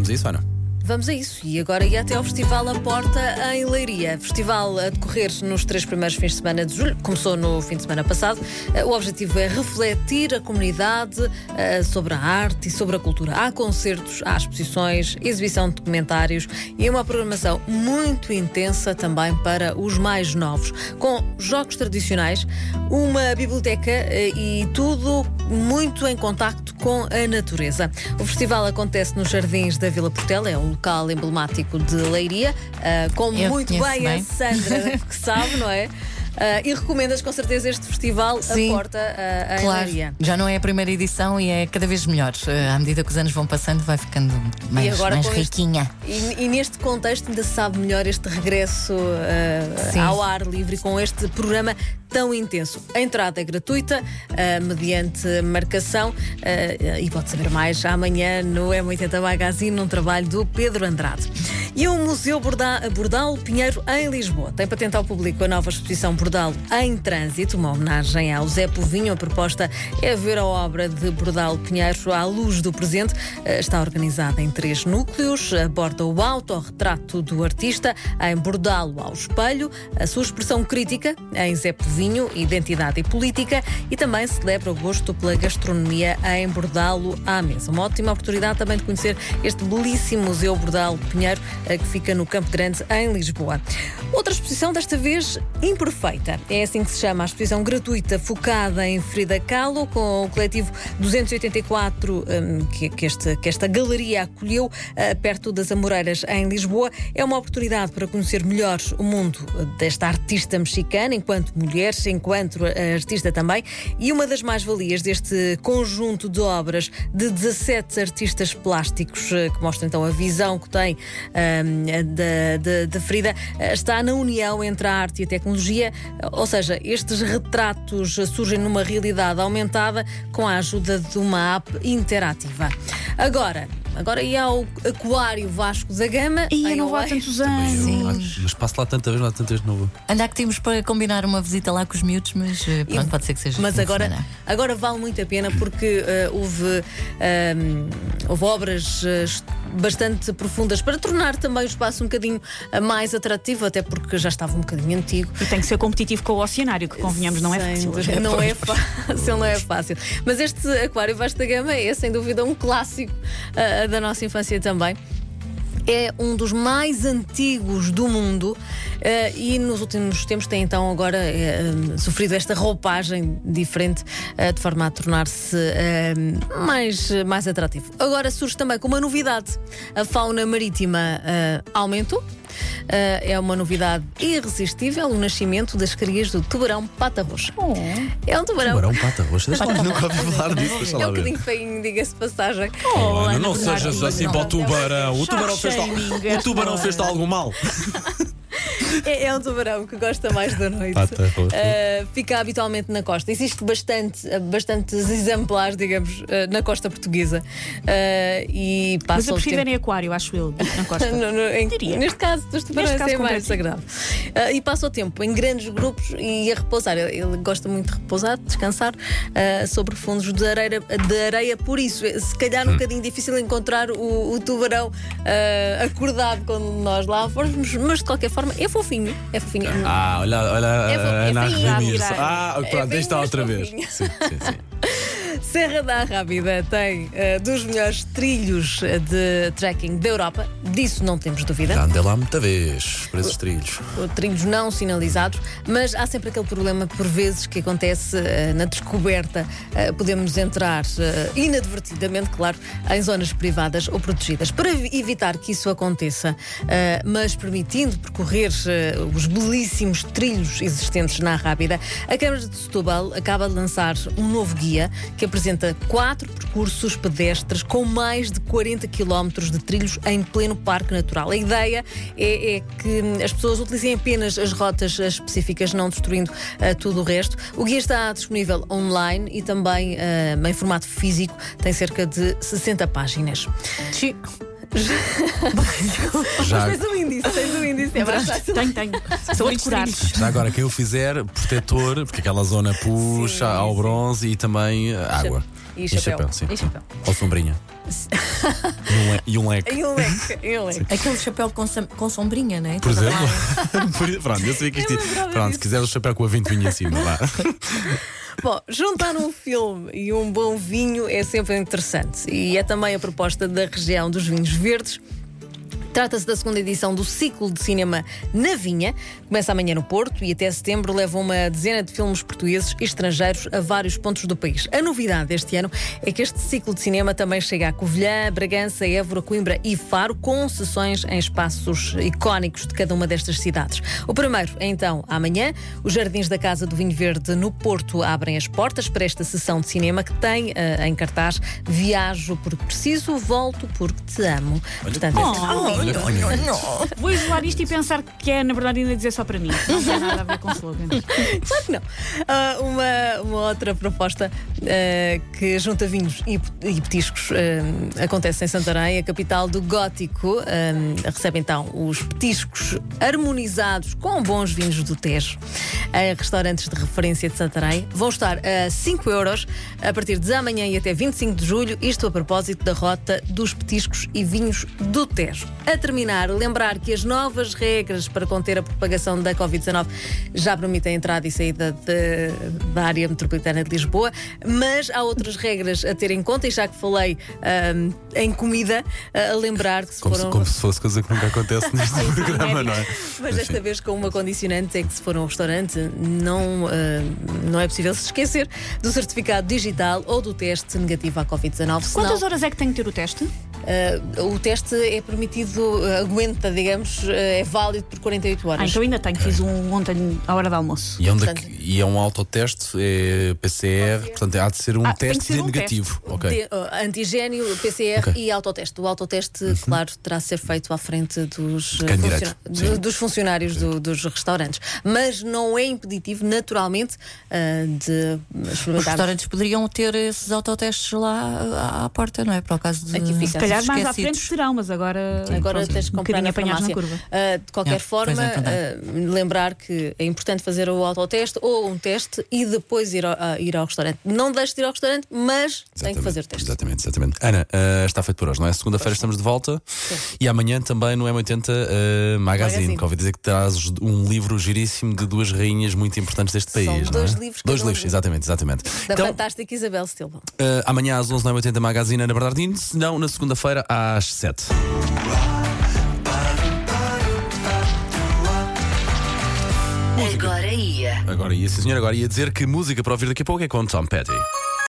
Vamos a isso, Ana? Vamos a isso. E agora ia até ao Festival A Porta em Leiria. Festival a decorrer nos três primeiros fins de semana de julho. Começou no fim de semana passado. Eh, O objetivo é refletir a comunidade eh, sobre a arte e sobre a cultura. Há concertos, há exposições, exibição de documentários e uma programação muito intensa também para os mais novos. Com jogos tradicionais, uma biblioteca eh, e tudo muito em contacto com a natureza. O festival acontece nos Jardins da Vila Portela, é um local emblemático de Leiria, ah, como Eu muito bem, bem. a Sandra que sabe, não é? Ah, e recomendas com certeza este festival Sim, a porta ah, em Claro, já não é a primeira edição e é cada vez melhor. Eh, À medida que os anos vão passando, vai ficando mais, agora mais com este- riquinha. E, e neste contexto ainda se sabe melhor este regresso ah, Sim. ao ar livre com este programa tão intenso. A entrada é gratuita, ah, mediante marcação, ah, e pode saber mais amanhã no M80 Magazine, num trabalho do Pedro Andrade. E o Museu Borda- Bordal Pinheiro em Lisboa tem patente ao público a nova exposição Bordal em Trânsito, uma homenagem ao Zé Povinho. A proposta é ver a obra de Bordal Pinheiro à luz do presente. Eh, Está organizada em três núcleos. Aborda o autorretrato do artista em Bordalo ao espelho, a sua expressão crítica em Zé Povinho, identidade e política e também celebra o gosto pela gastronomia em Bordalo à mesa. Uma ótima oportunidade também de conhecer este belíssimo Museu Bordalo Pinheiro que fica no Campo Grande, em Lisboa. Outra exposição, desta vez imperfeita. É assim que se chama a exposição gratuita focada em Frida Kahlo, com o coletivo 284 hum, que, que este- que esta galeria acolheu eh, perto das Amoreiras, em Lisboa. É uma oportunidade para conhecer melhor o mundo eh, desta artista mexicana, enquanto mulher, enquanto eh, artista também. E uma das mais-valias deste conjunto de obras de 17 artistas plásticos, eh, que mostra então a visão que tem da, da- da Frida, eh, está na união entre a arte e a tecnologia, eh, ou seja, estes retratos eh, surgem numa realidade aumentada com a ajuda de uma app interativa. Agora, agora ia ao Aquário Vasco da Gama. E eu não vou há tantos anos. Mas passo lá tanta vez, lá tantas vezes não vou. Olha que temos para combinar uma visita lá com os miúdos, mas eh, pronto, pode ser que seja. Mas de agora, semana. agora vale muito a pena porque eh, houve, ehm, houve obras eh, bastante profundas para tornar também o espaço um bocadinho eh, mais atrativo, até porque já estava um bocadinho antigo. E tem que ser competitivo com o oceanário, que convenhamos, não é fácil. dúvida. Não é fácil, não é fácil. Mas este Aquário Vasta Gama é sem dúvida um clássico ah, da nossa infância também. É um dos mais antigos do mundo ah, e nos últimos tempos tem então agora ah, sofrido esta roupagem diferente ah, de forma a tornar-se mais, mais atrativo. Agora surge também com uma novidade: a fauna marítima aumentou. Ah, é uma novidade irresistível o nascimento das crias do tubarão pata roxa. É um tubarão. Tubarão pata roxa. Deixa lá, nunca ouvi falar disso. É um bocadinho feinho, diga-se passagem. Oh, Ana, Ana não sejas assim para o tubarão. O tubarão fez Shaming, o tubarão esta fez-te algum mal. É, é um tubarão que gosta mais da noite. Pata roxa. Ah, fica habitualmente na costa. Existe bastante, bastantes exemplares, digamos, ah, na costa portuguesa. Ah, e Mas passa eu o prefiro tempo. em aquário, acho eu, na costa. No- no- em- Diria. neste caso, dos tubarões Neste caso é mais sagrado. Ah, e passa o tempo em grandes grupos e a repousar. Ele, ele gosta muito de repousar, de descansar ah, sobre fundos de areia, de areia. Por isso, é, se calhar um bocadinho difícil encontrar o, o tubarão ah, acordado quando nós lá formos, mas de qualquer forma é fofinho. É fofinho. Ah, olha, olha É fo- a é. Ah, Ah, É pronto, aí está outra vez. Sim, sim, sim. Serra da Rábida tem eh, dos melhores trilhos eh, de trekking da Europa, disso não temos dúvida. Já andei lá muita vez, por esses trilhos. Trilhos não sinalizados, mas há sempre aquele problema por vezes que acontece eh, na descoberta. Eh, podemos entrar inadvertidamente, claro, em zonas privadas ou protegidas. Para evi- evitar que isso aconteça, mas permitindo percorrer os belíssimos trilhos existentes na Rábida, a Câmara de Setúbal acaba de lançar um novo guia que apresenta quatro percursos pedestres com mais de 40 quilómetros de trilhos em pleno Parque Natural. A ideia é, é que as pessoas utilizem apenas as rotas específicas, não destruindo ah, tudo o resto. O guia está disponível online e também ah, em formato físico, tem cerca de 60 páginas. Já, Tens um índice, tens um índice, é mais fácil. Tenho, tenho. Sou a decorar. já agora, quem o fizer, protetor, porque aquela zona puxa Sim, ao sim. bronze e também uh, água. E chapéu. sim. E chapéu. Ou sombrinha. e, um le- e um leque. E um leque, e um leque. Aquele chapéu com, com sombrinha, não é? Por exemplo, pronto, eu sabia que isto Eu lembrava Pronto, se quiser o chapéu com a 20 vinha em cima, vá. Bom, juntar um filme e um bom vinho é sempre interessante. E é também a proposta da região dos vinhos verdes. Trata-se da segunda edição do ciclo de cinema na Vinha. Começa amanhã no Porto e até setembro leva uma dezena de filmes portugueses e estrangeiros a vários pontos do país. A novidade deste ano é que este ciclo de cinema também chega a Covilhã, Bragança, Évora, Coimbra e Faro, com sessões em espaços icónicos de cada uma destas cidades. O primeiro é então amanhã. Os Jardins da Casa do Vinho Verde no Porto abrem as portas para esta sessão de cinema que tem eh, em cartaz Viajo porque preciso, volto porque te amo. Portanto, é Oh, Olha, olha, olha. Vou isolar isto e pensar que é, na verdade, ainda dizer só para mim. Não nada a ver com slogans. Claro que não. Ah, uma, uma outra proposta ah, que junta vinhos e, petiscos ah, acontece em Santarém, a capital do gótico. Recebe então os petiscos harmonizados com bons vinhos do Tejo. Restaurantes de referência de Santarém vão estar a 5 euros a partir de amanhã e até 25 de julho. Isto a propósito da rota dos petiscos e vinhos do Tejo. A terminar, lembrar que as novas regras para conter a propagação da Covid-19 já permitem a entrada e saída de- da área metropolitana de Lisboa, mas há outras regras a ter em conta, e já que falei ahm, em comida, a lembrar que se Como, se, foram. como se fosse coisa que nunca acontece neste programa, não é? Mas desta vez com uma condicionante é que se for a um restaurante não, ah, não é possível se esquecer do certificado digital ou do teste negativo à Covid-19. senão, Quantas horas é que tenho que ter o teste? Ah, o teste é permitido, ah, aguenta, digamos, ah, é válido por 48 Ah, horas. então ainda tenho. Fiz um ontem à hora do almoço. E é, um Portanto- daqui- e é um autoteste, é PCR, portanto há de ser um Ah, teste ser um negativo. Ok. De, uh, antigênio, PCR Ok. e autoteste. O autoteste, claro, terá de ser feito à frente dos, funciona- do- dos funcionários do- dos restaurantes. Mas não é impeditivo, naturalmente, uh, de Os experimentar. restaurantes poderiam ter esses autotestes lá à, à porta, não é? Para o caso de. Aqui fica. Se calhar mais à frente terão, mas agora. Agora tens de um comprar bocadinho na farmácia. na curva. Uh, de qualquer Yeah, forma, é, uh, lembrar que é importante fazer o autoteste ou um teste e depois ir ao, a- ir ao restaurante. Não deixes de ir ao restaurante, mas tem que fazer teste. Exatamente, exatamente. Ana, ah, está feito por hoje, não é? Segunda-feira estamos de volta e amanhã também no M80 ah, Magazine, Magazine. que ouvi dizer que traz um livro giríssimo de duas rainhas muito importantes deste São país. dois é? livros, Dois livros, exatamente, exatamente. Da Então, fantástica Isabel Silva. amanhã às 11 no M80 Magazine, Ana Bernardino, se não, na segunda-feira às 7. Agora ia. Agora senhor, agora ia dizer que música para ouvir daqui a pouco é com Tom Petty.